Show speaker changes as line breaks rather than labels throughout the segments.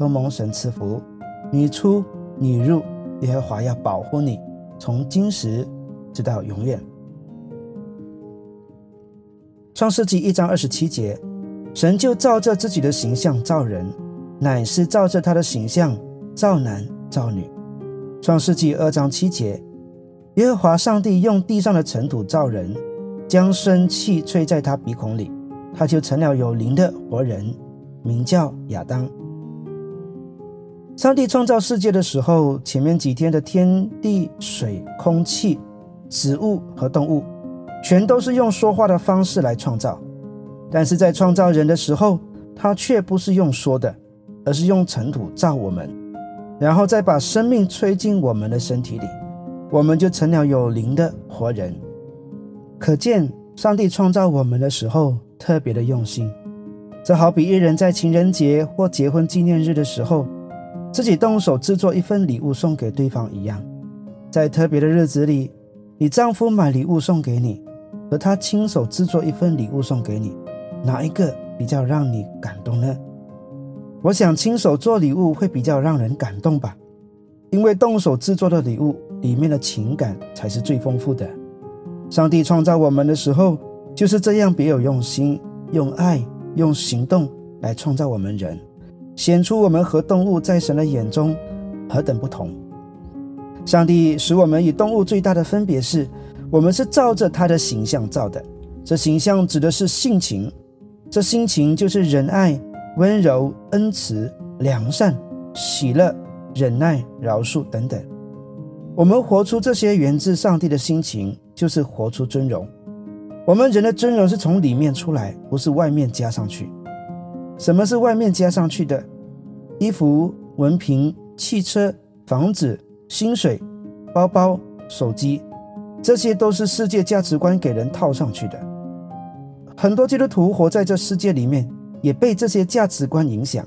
都蒙神赐福，你出你入，耶和华要保护你，从今时直到永远。创世纪一章二十七节，神就照着自己的形象造人，乃是照着他的形象造男造女。创世纪二章七节，耶和华上帝用地上的尘土造人，将生气吹在他鼻孔里，他就成了有灵的活人，名叫亚当。上帝创造世界的时候，前面几天的天地水空气、植物和动物，全都是用说话的方式来创造。但是在创造人的时候，他却不是用说的，而是用尘土造我们，然后再把生命吹进我们的身体里，我们就成了有灵的活人。可见上帝创造我们的时候特别的用心。这好比一人在情人节或结婚纪念日的时候。自己动手制作一份礼物送给对方一样，在特别的日子里，你丈夫买礼物送给你，和他亲手制作一份礼物送给你，哪一个比较让你感动呢？我想亲手做礼物会比较让人感动吧，因为动手制作的礼物里面的情感才是最丰富的。上帝创造我们的时候就是这样别有用心，用爱、用行动来创造我们人。显出我们和动物在神的眼中何等不同。上帝使我们与动物最大的分别是，我们是照着他的形象造的。这形象指的是性情，这心情就是仁爱、温柔、恩慈、良善、喜乐、忍耐、饶恕等等。我们活出这些源自上帝的心情，就是活出尊荣。我们人的尊荣是从里面出来，不是外面加上去。什么是外面加上去的？衣服、文凭、汽车、房子、薪水、包包、手机，这些都是世界价值观给人套上去的。很多基督徒活在这世界里面，也被这些价值观影响，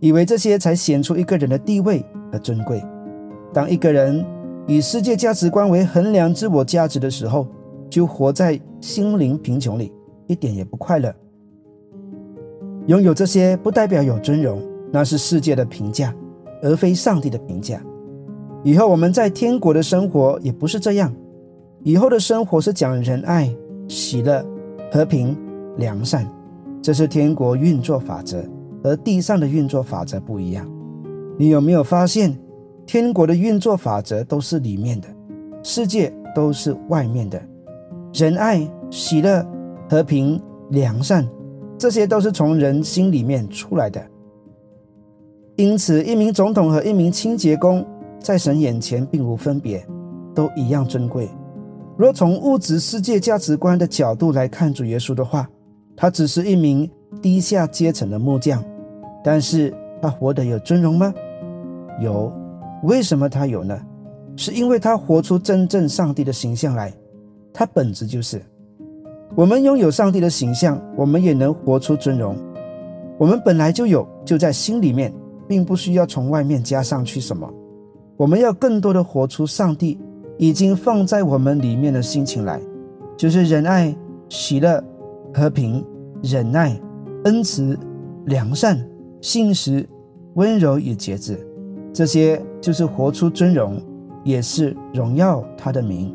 以为这些才显出一个人的地位和尊贵。当一个人以世界价值观为衡量自我价值的时候，就活在心灵贫穷里，一点也不快乐。拥有这些不代表有尊荣，那是世界的评价，而非上帝的评价。以后我们在天国的生活也不是这样，以后的生活是讲仁爱、喜乐、和平、良善，这是天国运作法则，和地上的运作法则不一样。你有没有发现，天国的运作法则都是里面的，世界都是外面的？仁爱、喜乐、和平、良善。这些都是从人心里面出来的，因此，一名总统和一名清洁工在神眼前并无分别，都一样尊贵。若从物质世界价值观的角度来看主耶稣的话，他只是一名低下阶层的木匠，但是他活得有尊荣吗？有。为什么他有呢？是因为他活出真正上帝的形象来，他本质就是。我们拥有上帝的形象，我们也能活出尊荣。我们本来就有，就在心里面，并不需要从外面加上去什么。我们要更多的活出上帝已经放在我们里面的心情来，就是仁爱、喜乐、和平、忍耐、恩慈、良善、信实、温柔与节制。这些就是活出尊荣，也是荣耀他的名。